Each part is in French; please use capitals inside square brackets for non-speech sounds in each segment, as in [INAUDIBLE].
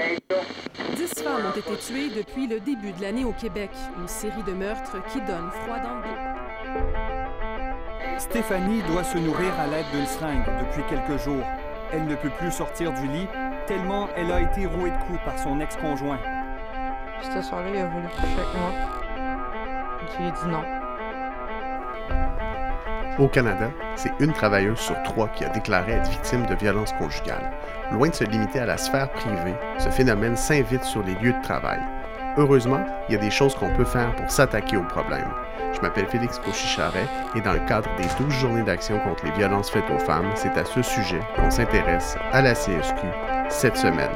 Dix femmes ont été tuées depuis le début de l'année au Québec, une série de meurtres qui donne froid dans le dos. Stéphanie doit se nourrir à l'aide d'une seringue depuis quelques jours. Elle ne peut plus sortir du lit tellement elle a été rouée de coups par son ex-conjoint. Ce soir-là, il a voulu coucher avec moi. J'ai dit non. Au Canada, c'est une travailleuse sur trois qui a déclaré être victime de violences conjugales. Loin de se limiter à la sphère privée, ce phénomène s'invite sur les lieux de travail. Heureusement, il y a des choses qu'on peut faire pour s'attaquer au problème. Je m'appelle Félix Cauchy-Charret et dans le cadre des 12 journées d'action contre les violences faites aux femmes, c'est à ce sujet qu'on s'intéresse à la CSQ cette semaine.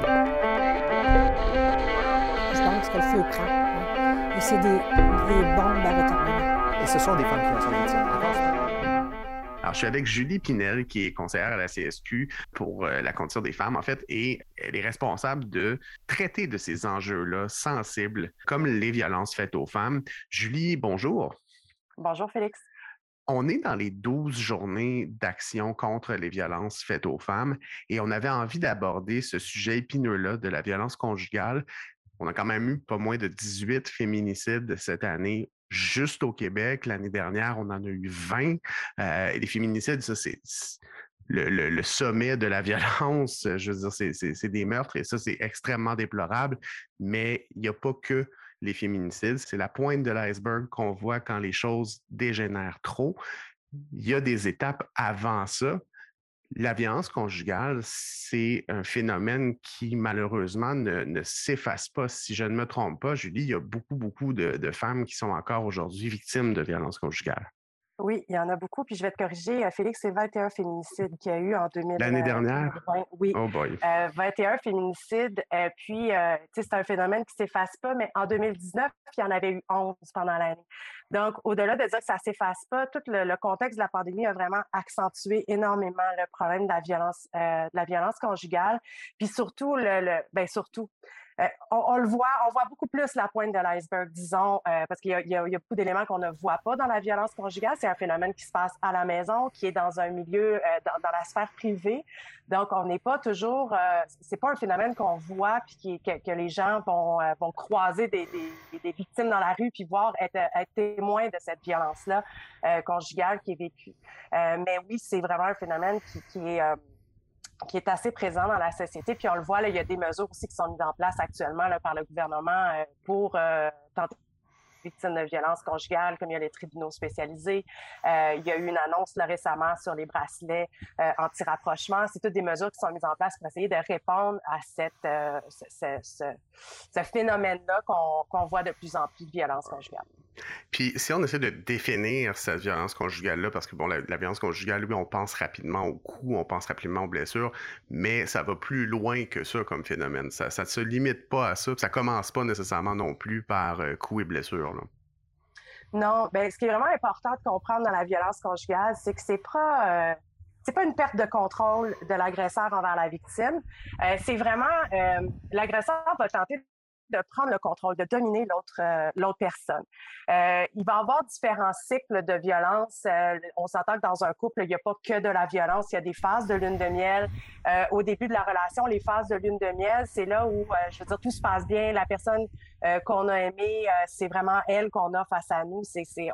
Je pense que le feu prend. hein. Et c'est des, des bombes à retardement. Et ce sont des femmes qui en sont victimes. Alors, je suis avec Julie Pinel, qui est conseillère à la CSQ pour euh, la condition des femmes, en fait, et elle est responsable de traiter de ces enjeux-là sensibles, comme les violences faites aux femmes. Julie, bonjour. Bonjour Félix. On est dans les 12 journées d'action contre les violences faites aux femmes et on avait envie d'aborder ce sujet épineux-là de la violence conjugale. On a quand même eu pas moins de 18 féminicides cette année juste au Québec. L'année dernière, on en a eu 20. Euh, les féminicides, ça, c'est le, le- sommet de la [LAUGHS] violence. Je veux dire, c'est des meurtres et ça, c'est extrêmement déplorable. Mais il n'y a pas que les féminicides. C'est la pointe de l'iceberg qu'on voit quand les choses dégénèrent trop. Il y a des étapes avant ça. La violence conjugale, c'est un phénomène qui, malheureusement, ne, s'efface pas. Si je ne me trompe pas, Julie, il y a beaucoup, beaucoup de, de femmes qui sont encore aujourd'hui victimes de violences conjugales. Oui, il y en a beaucoup. Puis je vais te corriger, euh, Félix, c'est 21 féminicides qu'il y a eu en 2000, L'année euh, dernière? 2020. Oui. Oh boy. Euh, 21 féminicides. euh, puis, euh, tu sais, c'est un phénomène qui ne s'efface pas, mais en 2019, il y en avait eu 11 pendant l'année. Donc, au-delà de dire que ça ne s'efface pas, tout le, le contexte de la pandémie a vraiment accentué énormément le problème de la violence, de la violence conjugale. Puis surtout, le, le ben surtout, euh, on, le voit, on voit beaucoup plus la pointe de l'iceberg, disons, euh, parce qu'il y, a- beaucoup d'éléments qu'on ne voit pas dans la violence conjugale. C'est un phénomène qui se passe à la maison, qui est dans un milieu, euh, dans, la sphère privée. Donc, on n'est pas toujours, c'est pas un phénomène qu'on voit puis qui, que, les gens vont, vont croiser des, des, victimes dans la rue puis voir être, être témoins de cette violence-là conjugale qui est vécue. Mais oui, c'est vraiment un phénomène qui, qui est qui est assez présent dans la société. Puis on le voit, là, il y a des mesures aussi qui sont mises en place actuellement par le gouvernement euh, pour euh, tenter victimes de violences conjugales, comme il y a les tribunaux spécialisés. Euh, il y a eu une annonce là, récemment sur les bracelets euh, anti-rapprochement. C'est toutes des mesures qui sont mises en place pour essayer de répondre à ce, phénomène-là qu'on qu'on voit de plus en plus de violences conjugales. Puis si on essaie de définir cette violence conjugale-là, parce que bon, la, violence conjugale, oui, on pense rapidement au coup, on pense rapidement aux blessures, mais ça va plus loin que ça comme phénomène. Ça ne se limite pas à ça, ça commence pas nécessairement non plus par euh, coups et blessures. là. Non, ben ce qui est vraiment important de comprendre dans la violence conjugale, c'est que c'est pas euh, c'est pas une perte de contrôle de l'agresseur envers la victime. Euh, c'est vraiment euh, l'agresseur va tenter de prendre le contrôle, de dominer l'autre euh, personne. Euh, il va y avoir différents cycles de violence. Euh, on s'entend que dans un couple, il n'y a pas que de la violence. Il y a des phases de lune de miel. Au début de la relation, les phases de lune de miel, c'est là où, je veux dire, tout se passe bien. La personne qu'on a aimée, c'est vraiment elle qu'on a face à nous.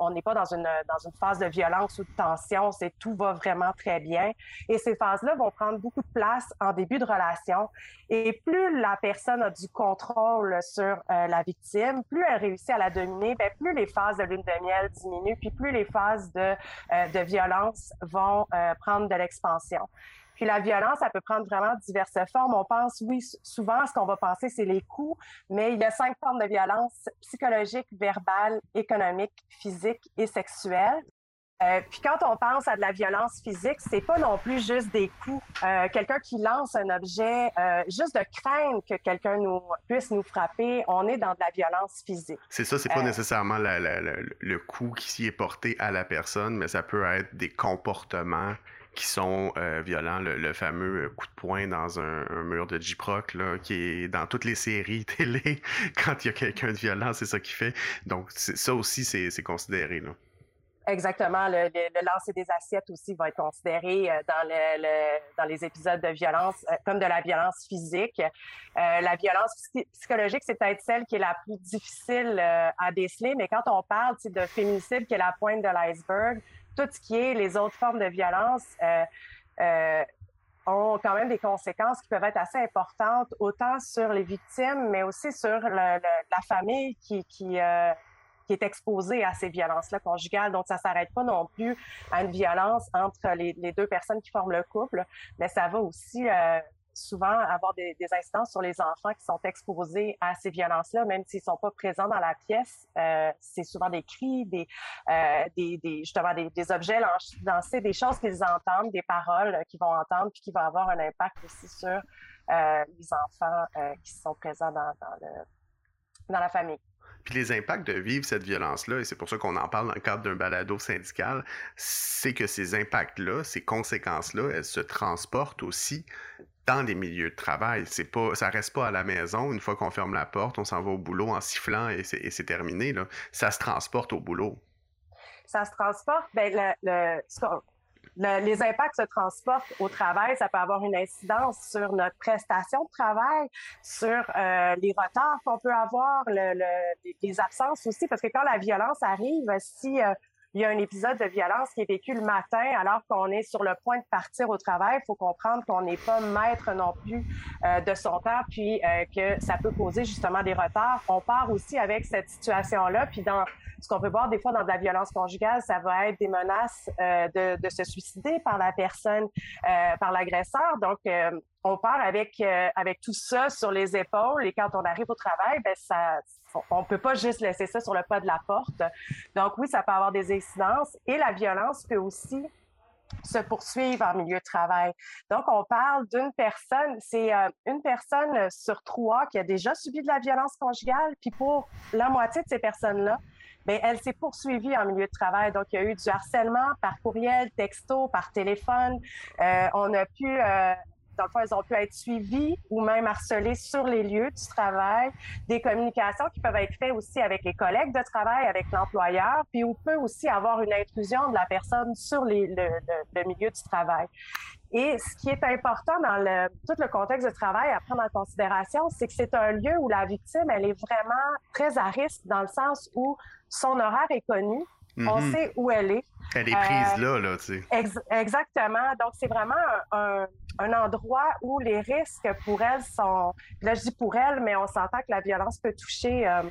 On n'est pas dans une, dans une phase de violence ou de tension. C'est tout va vraiment très bien. Et ces phases-là vont prendre beaucoup de place en début de relation. Et plus la personne a du contrôle sur euh, la victime, plus elle réussit à la dominer, ben, plus les phases de lune de miel diminuent, puis plus les phases de, euh, de violence vont euh, prendre de l'expansion. Puis la violence, elle peut prendre vraiment diverses formes. On pense, oui, souvent, ce qu'on va penser, c'est les coups, mais il y a cinq formes de violence psychologique, verbale, économique, physique et sexuelle. Euh, puis quand on pense à de la violence physique, c'est pas non plus juste des coups. Euh, quelqu'un qui lance un objet, euh, juste de craindre que quelqu'un nous puisse nous frapper, on est dans de la violence physique. C'est ça, c'est pas nécessairement la- la- la- le coup qui s'y est porté à la personne, mais ça peut être des comportements qui sont euh, violents. Le, le fameux coup de poing dans un, un mur de J-Proc, là, qui est dans toutes les séries télé. [LAUGHS] Quand il y a quelqu'un de violent, c'est ça qu'il fait. Donc, ça aussi, c'est c'est considéré. Là. Exactement. Le, lancer des assiettes aussi va être considéré euh, dans, le, dans les épisodes de violence euh, comme de la violence physique. Euh, la violence psychologique, c'est peut-être celle qui est la plus difficile à déceler, mais quand on parle de féminicide qui est la pointe de l'iceberg, tout ce qui est les autres formes de violence ont quand même des conséquences qui peuvent être assez importantes, autant sur les victimes, mais aussi sur la famille qui qui est exposé à ces violences-là conjugales. Donc, ça s'arrête pas non plus à une violence entre les, deux personnes qui forment le couple, mais ça va aussi euh, souvent avoir des, des, sur les enfants qui sont exposés à ces violences-là, même s'ils sont pas présents dans la pièce. Euh, c'est souvent des cris, des, euh, justement des, objets lancés, des choses qu'ils entendent, des paroles qu'ils vont entendre, puis qui vont avoir un impact aussi sur les enfants qui sont présents dans la famille. Puis les impacts de vivre cette violence-là, et c'est pour ça qu'on en parle dans le cadre d'un balado syndical, c'est que ces impacts-là, ces conséquences-là, elles se transportent aussi dans les milieux de travail. C'est pas, ça reste pas à la maison. Une fois qu'on ferme la porte, on s'en va au boulot en sifflant et c'est terminé. Là. Ça se transporte au boulot. Ça se transporte. Ben, le, le, les impacts se transportent au travail. Ça peut avoir une incidence sur notre prestation de travail, sur euh, les retards qu'on peut avoir, le, le, les absences aussi, parce que quand la violence arrive, si euh, il y a un épisode de violence qui est vécu le matin alors qu'on est sur le point de partir au travail, il faut comprendre qu'on n'est pas maître non plus euh, de son temps, puis euh, que ça peut causer justement des retards. On part aussi avec cette situation-là, puis dans ce qu'on peut voir des fois dans de la violence conjugale, ça va être des menaces euh, de, de, se suicider par la personne, euh, par l'agresseur. Donc, euh, on part avec avec tout ça sur les épaules et quand on arrive au travail, ben ça, on peut pas juste laisser ça sur le pas de la porte. Donc oui, ça peut avoir des incidences et la violence peut aussi se poursuivre en milieu de travail. Donc, on parle d'une personne, c'est une personne sur trois qui a déjà subi de la violence conjugale, puis pour la moitié de ces personnes-là, mais elle s'est poursuivie en milieu de travail. Donc, il y a eu du harcèlement par courriel, texto, par téléphone. Euh, on a pu, euh, dans le fond, elles ont pu être suivies ou même harcelées sur les lieux du travail. Des communications qui peuvent être faites aussi avec les collègues de travail, avec l'employeur, puis on peut aussi avoir une intrusion de la personne sur le, milieu du travail. Et ce qui est important dans tout le contexte de travail à prendre en considération, c'est que c'est un lieu où la victime, elle est vraiment très à risque dans le sens où son horaire est connu. On mhm. sait où elle est. Elle est prise euh, là, là, tu sais. exactement. Donc, c'est vraiment un, un, endroit où les risques pour elle sont. Là, je dis pour elle, mais on s'entend que la violence peut toucher. Euh,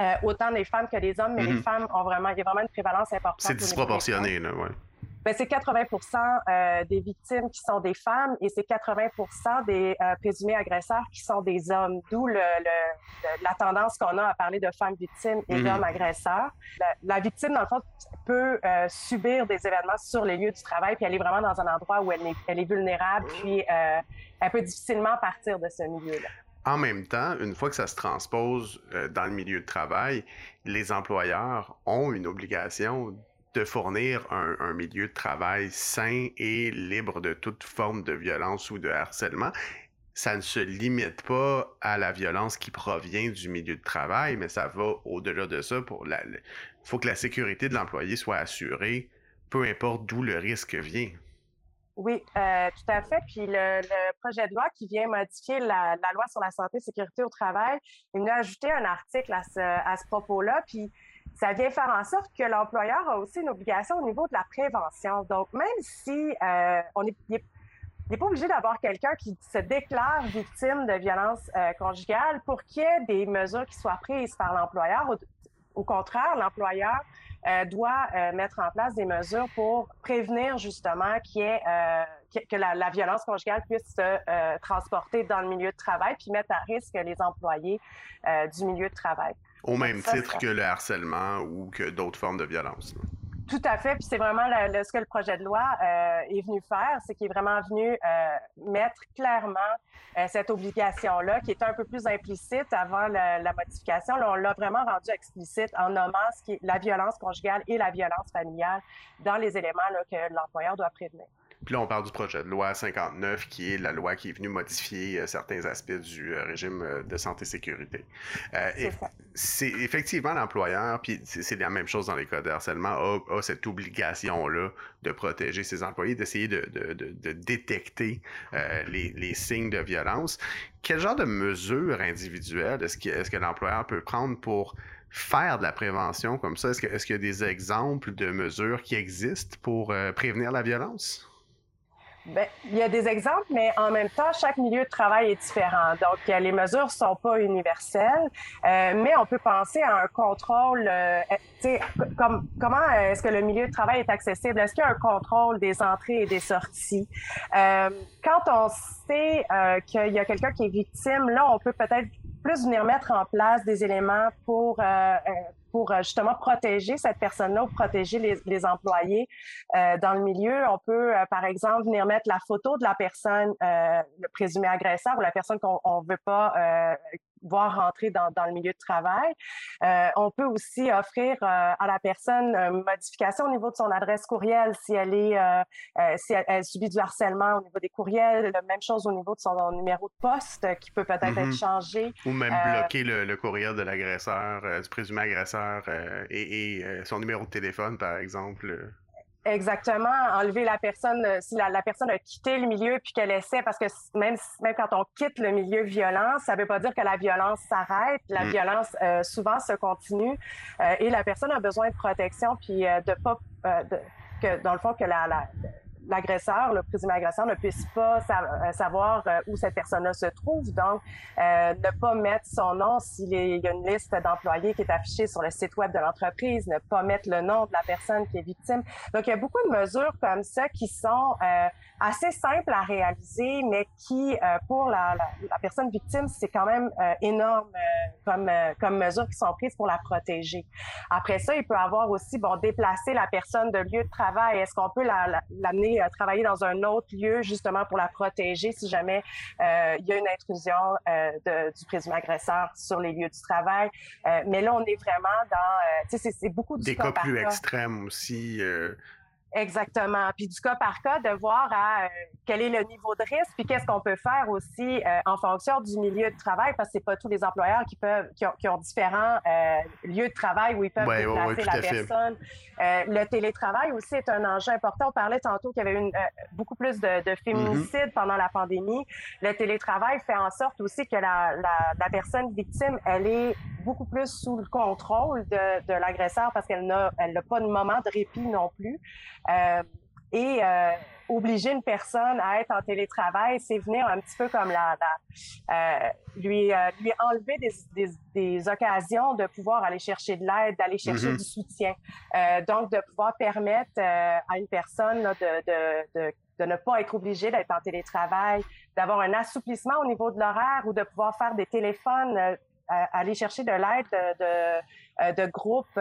euh, autant les femmes que les hommes, mais les mhm. femmes ont vraiment, il y a vraiment une prévalence importante. C'est disproportionné, là, ouais. Ben, c'est 80% euh, des victimes qui sont des femmes et c'est 80% des euh, présumés agresseurs qui sont des hommes, d'où le, le, la tendance qu'on a à parler de femmes victimes et mhm. d'hommes agresseurs. La, victime, dans le fond, peut euh, subir des événements sur les lieux du travail, puis elle est vraiment dans un endroit où elle est, elle est vulnérable, puis elle peut difficilement partir de ce milieu-là. En même temps, une fois que ça se transpose dans le milieu de travail, les employeurs ont une obligation de fournir un, milieu de travail sain et libre de toute forme de violence ou de harcèlement. Ça ne se limite pas à la violence qui provient du milieu de travail, mais ça va au-delà de ça. Il faut que la sécurité de l'employé soit assurée, peu importe d'où le risque vient. Oui, euh, tout à fait. Puis le, projet de loi qui vient modifier la, loi sur la santé et sécurité au travail, il a ajouté un article à ce, à ce propos-là. Puis ça vient faire en sorte que l'employeur a aussi une obligation au niveau de la prévention. Donc, même si euh, on est, n'est pas obligé d'avoir quelqu'un qui se déclare victime de violence euh, conjugale pour qu'il y ait des mesures qui soient prises par l'employeur. Au, contraire, l'employeur euh, doit mettre en place des mesures pour prévenir justement qu'il y ait, que, la, la, violence conjugale puisse se transporter dans le milieu de travail puis mettre à risque les employés du milieu de travail. Au même titre que le harcèlement ou que d'autres formes de violence. Tout à fait. Puis c'est vraiment ce que le projet de loi euh, est venu faire, c'est qu'il est vraiment venu euh, mettre clairement euh, cette obligation-là, qui était un peu plus implicite avant la, modification. Là, on l'a vraiment rendu explicite en nommant ce qui est la violence conjugale et la violence familiale dans les éléments là, que l'employeur doit prévenir. Puis là, on parle du projet de loi 59, qui est la loi qui est venue modifier certains aspects du régime de santé-sécurité. c'est effectivement l'employeur, puis c'est la même chose dans les cas de harcèlement, a, cette obligation-là de protéger ses employés, d'essayer de, de, détecter les, les signes de violence. Quel genre de mesures individuelles est-ce que, est que l'employeur peut prendre pour faire de la prévention comme ça? Est-ce qu'il y a des exemples de mesures qui existent pour euh, prévenir la violence? Bien, il y a des exemples, mais en même temps, chaque milieu de travail est différent. Donc, euh, les mesures ne sont pas universelles, euh, mais on peut penser à un contrôle. Euh, comme, comment est-ce que le milieu de travail est accessible? Est-ce qu'il y a un contrôle des entrées et des sorties? Euh, quand on sait qu'il y a quelqu'un qui est victime, là, on peut peut-être plus venir mettre en place des éléments pour pour euh, justement protéger cette personne-là ou protéger les, les employés euh, dans le milieu. On peut, euh, par exemple, venir mettre la photo de la personne, euh, le présumé agresseur ou la personne qu'on ne veut pas voir rentrer dans, dans, le milieu de travail. Euh, on peut aussi offrir euh, à la personne une modification au niveau de son adresse courriel si elle est euh, si elle, subit du harcèlement au niveau des courriels. La même chose au niveau de son numéro de poste qui peut peut-être être mm-hmm. changé. Ou même bloquer le, le, courriel de l'agresseur, du présumé agresseur et, et son numéro de téléphone, par exemple. Exactement, enlever la personne, euh, si la, personne a quitté le milieu puis qu'elle essaie, parce que même, même quand on quitte le milieu violent, ça veut pas dire que la violence s'arrête. La mm. violence euh, souvent se continue euh, et la personne a besoin de protection puis de pas, de, que dans le fond que la, la l'agresseur, le présumé agresseur, ne puisse pas euh, savoir euh, où cette personne-là se trouve. Donc, euh, ne pas mettre son nom s'il y a une liste d'employés qui est affichée sur le site web de l'entreprise, ne pas mettre le nom de la personne qui est victime. Donc, il y a beaucoup de mesures comme ça qui sont assez simples à réaliser, mais qui, pour la, la, personne victime, c'est quand même énorme comme, comme mesures qui sont prises pour la protéger. Après ça, il peut avoir aussi, bon, déplacer la personne de lieu de travail. Est-ce qu'on peut l'amener à travailler dans un autre lieu justement pour la protéger si jamais euh, il y a une intrusion euh, de, du présumé agresseur sur les lieux du travail? Euh, mais là, on est vraiment dans, tu sais, c'est beaucoup du Des cas, plus extrêmes aussi. Exactement. Puis du cas par cas, de voir à euh, quel est le niveau de risque, puis qu'est-ce qu'on peut faire aussi euh, en fonction du milieu de travail, parce que c'est pas tous les employeurs qui peuvent, qui ont, qui ont différents euh, lieux de travail où ils peuvent déplacer la personne. le télétravail aussi est un enjeu important. On parlait tantôt qu'il y avait une, beaucoup plus de, de féminicides mm-hmm. pendant la pandémie. Le télétravail fait en sorte aussi que la, la, la personne victime, elle est beaucoup plus sous le contrôle de, de l'agresseur parce qu'elle n'a elle n'a pas de moment de répit non plus. Euh, et euh, obliger une personne à être en télétravail, c'est venir un petit peu comme la, euh, lui euh, lui enlever des, des, des, occasions de pouvoir aller chercher de l'aide, d'aller chercher mm-hmm. du soutien. Donc de pouvoir permettre à une personne là, de, de, de de ne pas être obligé d'être en télétravail, d'avoir un assouplissement au niveau de l'horaire ou de pouvoir faire des téléphones, aller chercher de l'aide de, de, de groupes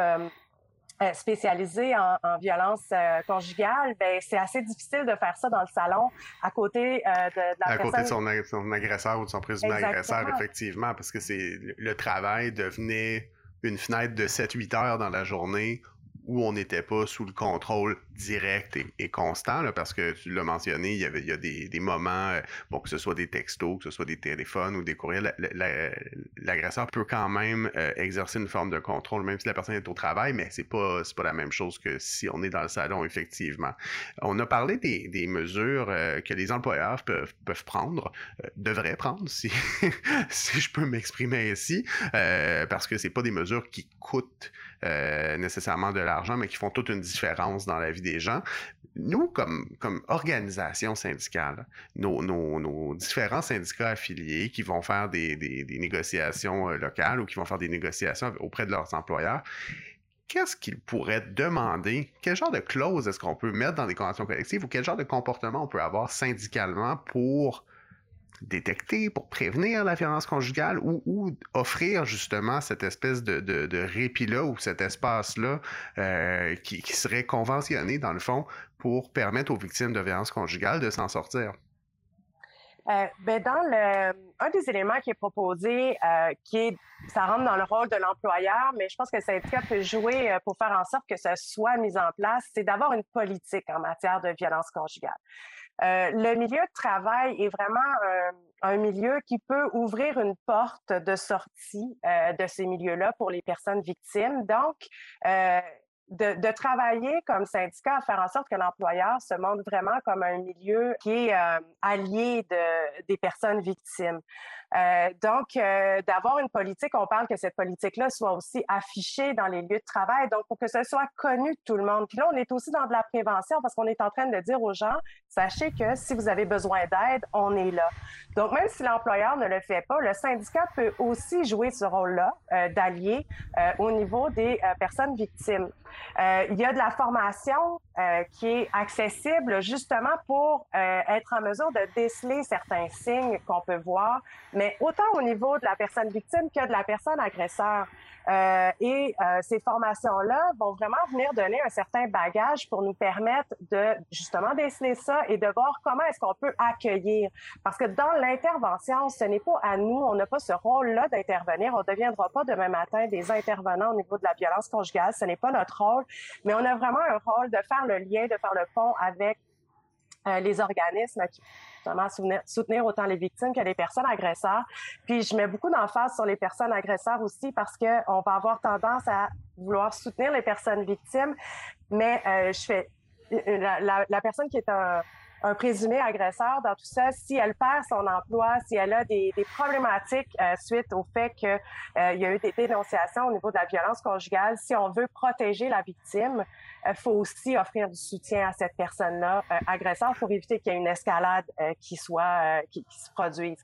euh, spécialisé en, en violence euh, conjugale, ben c'est assez difficile de faire ça dans le salon à côté euh, de, de, la à côté de son, son, agresseur ou de son présumé agresseur, effectivement, parce que c'est le travail devenait une fenêtre de 7-8 heures dans la journée où on n'était pas sous le contrôle direct et, constant, parce que tu l'as mentionné, il y, avait, a des, moments, euh, que ce soit des textos, que ce soit des téléphones ou des courriels, l'agresseur peut quand même euh, exercer une forme de contrôle, même si la personne est au travail, mais c'est pas, pas la même chose que si on est dans le salon, effectivement. On a parlé des, mesures euh, que les employeurs peuvent, prendre, devraient prendre, [LAUGHS] si, je peux m'exprimer ainsi, parce que c'est pas des mesures qui coûtent nécessairement de l'argent, mais qui font toute une différence dans la vie des gens. Nous, comme, comme organisation syndicale, nos, nos, nos différents syndicats affiliés qui vont faire des, des, des négociations euh, locales ou qui vont faire des négociations auprès de leurs employeurs, qu'est-ce qu'ils pourraient demander? Quel genre de clause est-ce qu'on peut mettre dans des conventions collectives ou quel genre de comportement on peut avoir syndicalement pour détecter, pour prévenir la violence conjugale ou, offrir justement cette espèce de, de, répit-là ou cet espace-là euh, qui, serait conventionné dans le fond pour permettre aux victimes de violence conjugale de s'en sortir? Euh, ben dans le, un des éléments qui est proposé, euh, qui est, ça rentre dans le rôle de l'employeur, mais je pense que le syndicat peut jouer pour faire en sorte que ça soit mis en place, c'est d'avoir une politique en matière de violence conjugale. Euh, le milieu de travail est vraiment un, un, milieu qui peut ouvrir une porte de sortie euh, de ces milieux-là pour les personnes victimes. Donc, euh, de, travailler comme syndicat à faire en sorte que l'employeur se montre vraiment comme un milieu qui est euh, allié de, des personnes victimes. Euh, donc, euh, d'avoir une politique, on parle que cette politique-là soit aussi affichée dans les lieux de travail, donc pour que ce soit connu de tout le monde. Puis là, on est aussi dans de la prévention parce qu'on est en train de dire aux gens, sachez que si vous avez besoin d'aide, on est là. Donc, même si l'employeur ne le fait pas, le syndicat peut aussi jouer ce rôle-là d'allié au niveau des personnes victimes. Il y a de la formation qui est accessible justement pour être en mesure de déceler certains signes qu'on peut voir mais autant au niveau de la personne victime que de la personne agresseur. Euh, et euh, ces formations-là vont vraiment venir donner un certain bagage pour nous permettre de justement déceler ça et de voir comment est-ce qu'on peut accueillir. Parce que dans l'intervention, ce n'est pas à nous, on n'a pas ce rôle-là d'intervenir. On ne deviendra pas demain matin des intervenants au niveau de la violence conjugale. Ce n'est pas notre rôle, mais on a vraiment un rôle de faire le lien, de faire le pont avec euh, les organismes qui justement soutenir, soutenir, autant les victimes que les personnes agresseurs. Puis je mets beaucoup d'emphase sur les personnes agresseurs aussi parce que on va avoir tendance à vouloir soutenir les personnes victimes, mais euh, je fais la, la, la, personne qui est un, un présumé agresseur dans tout ça, si elle perd son emploi, si elle a des, problématiques euh, suite au fait qu'il euh, y a eu des dénonciations au niveau de la violence conjugale, si on veut protéger la victime, il euh, faut aussi offrir du soutien à cette personne-là agresseur pour éviter qu'il y ait une escalade qui soit qui, se produise.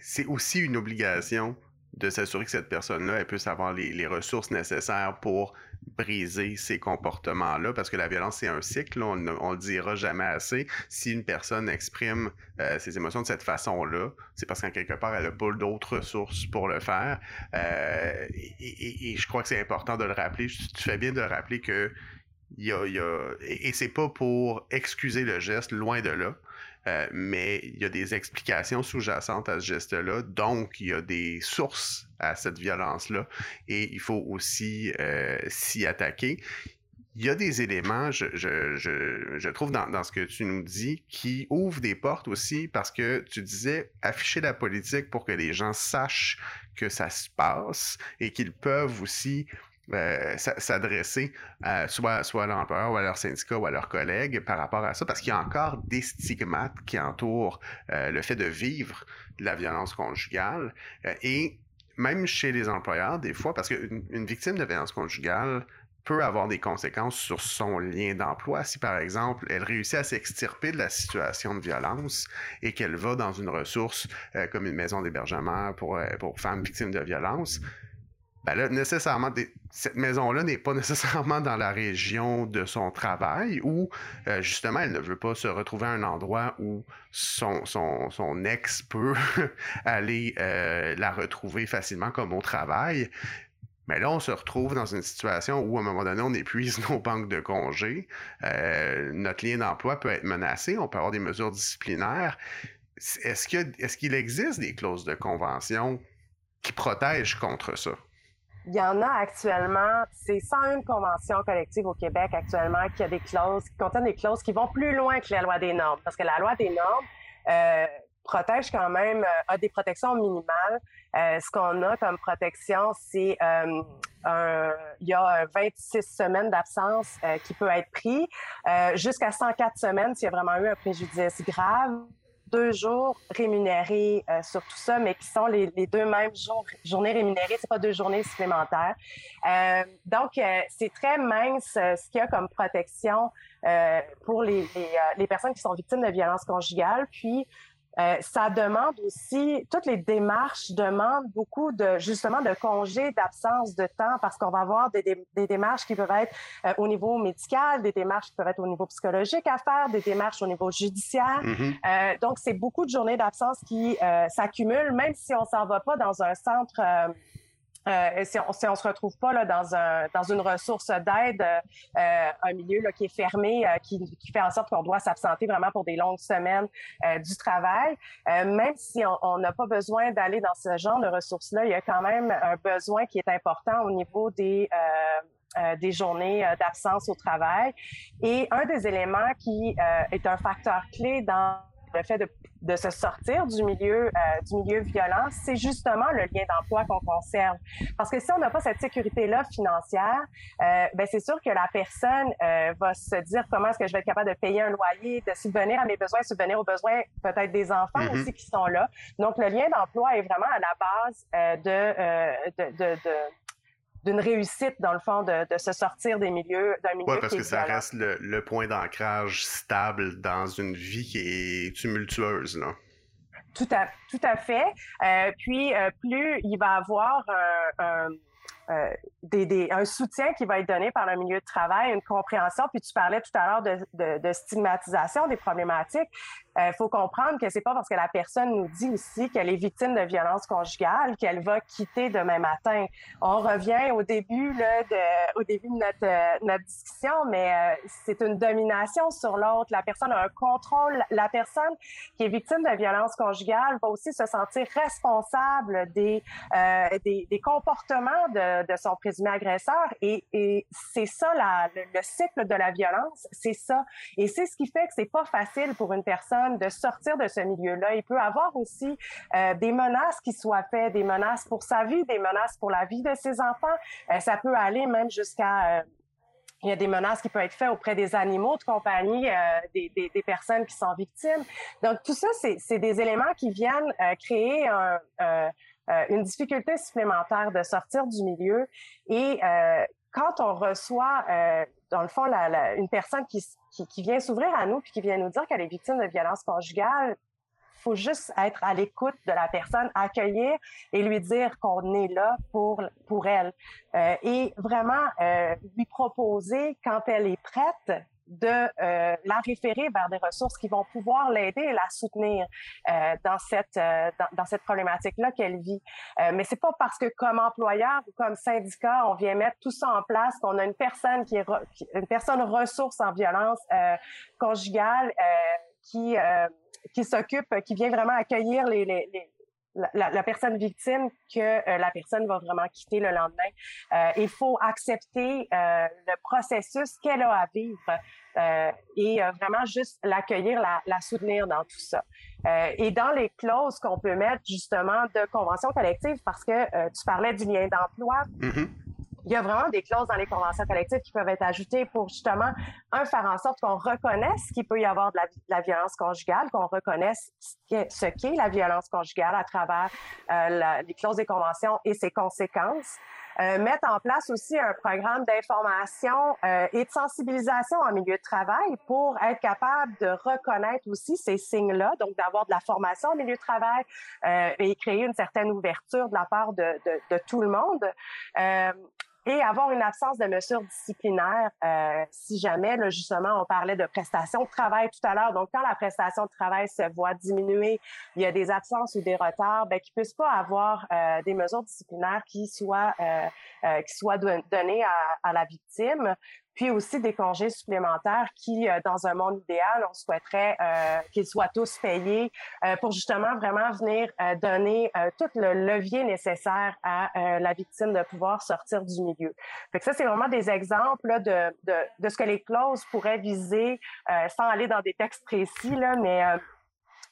C'est aussi une obligation de s'assurer que cette personne-là puisse avoir les, ressources nécessaires pour briser ces comportements-là, parce que la violence, c'est un cycle, on ne le dira jamais assez. Si une personne exprime euh, ses émotions de cette façon-là, c'est parce qu'en quelque part, elle n'a pas d'autres ressources pour le faire. Euh, et, et, et, je crois que c'est important de le rappeler. Tu fais bien de le rappeler que y a, a, et c'est pas pour excuser le geste, loin de là. Euh, mais il y a des explications sous-jacentes à ce geste-là. Donc, il y a des sources à cette violence-là et il faut aussi euh, s'y attaquer. Il y a des éléments, je, trouve, dans, dans, ce que tu nous dis, qui ouvrent des portes aussi parce que tu disais afficher la politique pour que les gens sachent que ça se passe et qu'ils peuvent aussi euh, s'adresser soit, soit à l'employeur ou à leur syndicat ou à leurs collègues par rapport à ça, parce qu'il y a encore des stigmates qui entourent euh, le fait de vivre de la violence conjugale. Euh, et même chez les employeurs, des fois, parce qu'une une victime de violence conjugale peut avoir des conséquences sur son lien d'emploi. Si, par exemple, elle réussit à s'extirper de la situation de violence et qu'elle va dans une ressource comme une maison d'hébergement pour, pour femmes victimes de violence, ben là, nécessairement, cette maison-là n'est pas [LAUGHS] nécessairement dans la région de son travail ou euh, justement, elle ne veut pas se retrouver à un endroit où son, son, son ex [LAUGHS] peut aller euh, la retrouver facilement comme au travail. Mais là, on se retrouve dans une situation où, à un moment donné, on épuise [LAUGHS] nos banques de congés. Euh, notre lien d'emploi peut être menacé. On peut avoir des mesures disciplinaires. Est-ce qu'il est qu'il existe des clauses de convention qui protègent contre ça? Il y en a actuellement, c'est 101 conventions collectives au Québec actuellement qui a des clauses, qui contiennent des clauses qui vont plus loin que la loi des normes. Parce que la loi des normes euh, protège quand même, euh, a des protections minimales. Euh, ce qu'on a comme protection, c'est euh, il y a 26 semaines d'absence qui peut être pris, jusqu'à 104 semaines s'il y a vraiment eu un préjudice grave deux jours rémunérés euh, sur tout ça, mais qui sont les, deux mêmes jours, journées rémunérées, c'est pas deux journées supplémentaires. Euh, donc, euh, c'est très mince ce qu'il y a comme protection pour les, les, les, personnes qui sont victimes de violences conjugales. Puis, euh, ça demande aussi, toutes les démarches demandent beaucoup de, justement, de congés, d'absence de temps, parce qu'on va avoir des, des, des, démarches qui peuvent être euh, au niveau médical, des démarches qui peuvent être au niveau psychologique à faire, des démarches au niveau judiciaire. Mm -hmm. euh, donc, c'est beaucoup de journées d'absence qui euh, s'accumulent, même si on s'en va pas dans un centre euh, si on on se retrouve pas là, dans, un, dans une ressource d'aide, euh, un milieu qui est fermé, euh, qui, fait en sorte qu'on doit s'absenter vraiment pour des longues semaines du travail, même si on n'a pas besoin d'aller dans ce genre de ressources-là, il y a quand même un besoin qui est important au niveau des journées d'absence au travail. Et un des éléments qui est un facteur clé dans le fait de, de se sortir du milieu du milieu violent, c'est justement le lien d'emploi qu'on conserve. Parce que si on n'a pas cette sécurité-là financière, ben c'est sûr que la personne va se dire comment est-ce que je vais être capable de payer un loyer, de subvenir à mes besoins, subvenir aux besoins peut-être des enfants Mhm. aussi qui sont là. Donc le lien d'emploi est vraiment à la base de, de, de, de d'une réussite, dans le fond, de, de se sortir des milieux, d'un milieu Oui, parce qui que ça violent. reste le, le point d'ancrage stable dans une vie qui est tumultueuse. Là. Tout à, tout à fait. Euh, puis, euh, plus il va avoir euh, des, des, un soutien qui va être donné par le milieu de travail, une compréhension. Puis tu parlais tout à l'heure de, de, de stigmatisation des problématiques. Il faut comprendre que c'est pas parce que la personne nous dit aussi qu'elle est victime de violence conjugale qu'elle va quitter demain matin. On revient au début là, de, au début de notre, euh, notre discussion, mais euh, c'est une domination sur l'autre. La personne a un contrôle. La personne qui est victime de violence conjugale va aussi se sentir responsable des, euh, des, comportements de, son présumé agresseur. Et, c'est ça, le, le, cycle de la violence, c'est ça. Et c'est ce qui fait que c'est pas facile pour une personne de sortir de ce milieu-là. Il peut avoir aussi euh, des menaces qui soient faites, des menaces pour sa vie, des menaces pour la vie de ses enfants. Euh, ça peut aller même jusqu'à... Euh, il y a des menaces qui peuvent être faites auprès des animaux de compagnie, des, personnes qui sont victimes. Donc, tout ça, c'est des éléments qui viennent créer un, une difficulté supplémentaire de sortir du milieu. Et euh, quand on reçoit, euh, dans le fond, une personne qui, qui, vient s'ouvrir à nous puis qui vient nous dire qu'elle est victime de violence conjugale, faut juste être à l'écoute de la personne, accueillir et lui dire qu'on est là pour pour elle euh, et vraiment euh, lui proposer quand elle est prête de euh, la référer vers des ressources qui vont pouvoir l'aider et la soutenir euh, dans cette euh, dans, cette problématique là qu'elle vit. Euh, mais c'est pas parce que comme employeur ou comme syndicat on vient mettre tout ça en place qu'on a une personne qui est qui, une personne ressource en violence euh, conjugale qui qui s'occupe, qui vient vraiment accueillir les, les, les la, personne victime que euh, la personne va vraiment quitter le lendemain. Euh, il faut accepter euh, le processus qu'elle a à vivre et vraiment juste l'accueillir, la, soutenir dans tout ça. Et dans les clauses qu'on peut mettre justement de convention collective, parce que tu parlais du lien d'emploi. Mm -hmm il y a vraiment des clauses dans les conventions collectives qui peuvent être ajoutées pour justement, un, faire en sorte qu'on reconnaisse qu'il peut y avoir de la, la violence conjugale, qu'on reconnaisse ce qu'est la violence conjugale à travers euh, les clauses des conventions et ses conséquences. Euh, mettre en place aussi un programme d'information euh, et de sensibilisation en milieu de travail pour être capable de reconnaître aussi ces signes-là, donc d'avoir de la formation en milieu de travail et créer une certaine ouverture de la part de, de, tout le monde et avoir une absence de mesures disciplinaires euh, si jamais, justement, on parlait de prestation de travail tout à l'heure. Donc, quand la prestation de travail se voit diminuer, il y a des absences ou des retards, ben, qu'ils puissent pas avoir euh, des mesures disciplinaires qui soient, euh, qui soient données à la victime puis aussi des congés supplémentaires qui, euh, dans un monde idéal, on souhaiterait euh, qu'ils soient tous payés euh, pour justement vraiment venir donner tout le levier nécessaire à la victime de pouvoir sortir du milieu. Fait que ça, c'est vraiment des exemples là, de, de, de, ce que les clauses pourraient viser, sans aller dans des textes précis, là, mais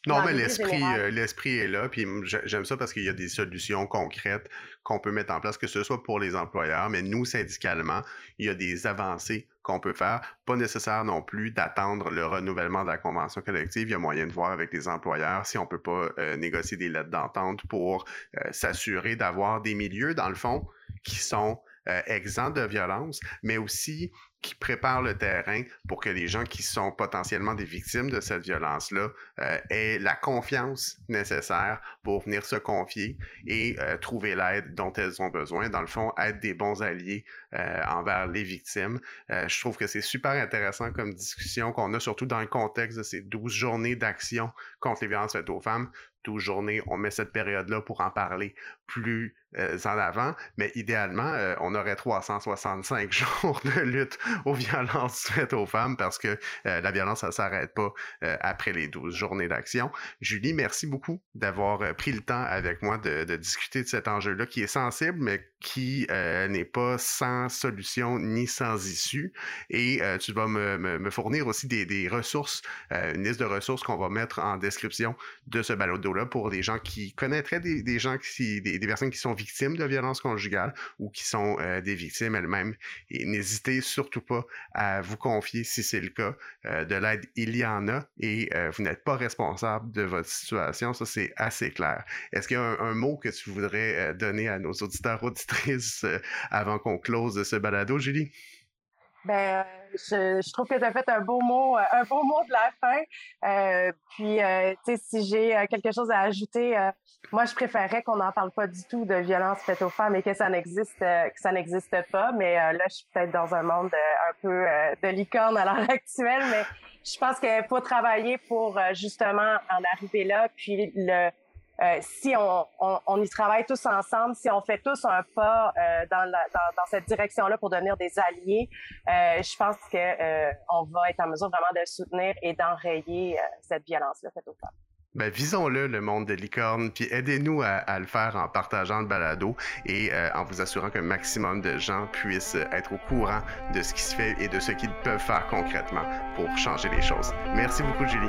non, mais l'esprit, euh, l'esprit est là. Puis j'aime ça parce qu'il y a des solutions concrètes qu'on peut mettre en place, que ce soit pour les employeurs, mais nous, syndicalement, il y a des avancées qu'on peut faire. Pas nécessaire non plus d'attendre le renouvellement de la convention collective. Il y a moyen de voir avec les employeurs si on peut pas euh, négocier des lettres d'entente pour euh, s'assurer d'avoir des milieux, dans le fond, qui sont euh, exempts de violence, mais aussi qui préparent le terrain pour que les gens qui sont potentiellement des victimes de cette violence-là euh, aient la confiance nécessaire pour venir se confier et euh, trouver l'aide dont elles ont besoin. Dans le fond, être des bons alliés euh, envers les victimes. je trouve que c'est super intéressant comme discussion qu'on a, surtout dans le contexte de ces 12 journées d'action contre les violences faites aux femmes 12 journées, on met cette période-là pour en parler plus euh, en avant, mais idéalement, euh, on aurait 365 [LAUGHS] jours de lutte aux violences faites aux femmes parce que euh, la violence, ça ne s'arrête pas après les 12 journées d'action. Julie, merci beaucoup d'avoir pris le temps avec moi de, discuter de cet enjeu-là qui est sensible, mais qui n'est pas sans solution ni sans issue. Et tu vas me, fournir aussi des, ressources, une liste de ressources qu'on va mettre en description de ce balado-là pour des gens qui connaîtraient des, gens qui, des personnes qui sont victimes de violences conjugales ou qui sont euh, des victimes elles-mêmes. Et n'hésitez surtout pas à vous confier si c'est le cas. Euh, de l'aide, il y en a et euh, vous n'êtes pas responsable de votre situation. Ça, c'est assez clair. Est-ce qu'il y a un, mot que tu voudrais donner à nos auditeurs, auditrices avant qu'on close ce balado, Julie? Ben, je, trouve que tu as fait un beau mot, un beau mot de la fin. puis, tu sais, si j'ai quelque chose à ajouter, moi, je préférerais qu'on n'en parle pas du tout de violence faite aux femmes et que ça n'existe, euh, que ça n'existe pas. Mais euh, là, je suis peut-être dans un monde euh, un peu de licorne à l'heure [LAUGHS] actuelle, mais je pense qu'il faut travailler pour justement en arriver là. Puis le, si on, on, y travaille tous ensemble, si on fait tous un pas dans, la, dans, dans, cette direction-là pour devenir des alliés, je pense que on va être en mesure vraiment de soutenir et d'enrayer cette violence-là faite aux femmes. Ben, visons-le, le monde de licorne, puis aidez-nous à, le faire en partageant le balado et euh, en vous assurant qu'un maximum de gens puissent être au courant de ce qui se fait et de ce qu'ils peuvent faire concrètement pour changer les choses. Merci beaucoup, Julie.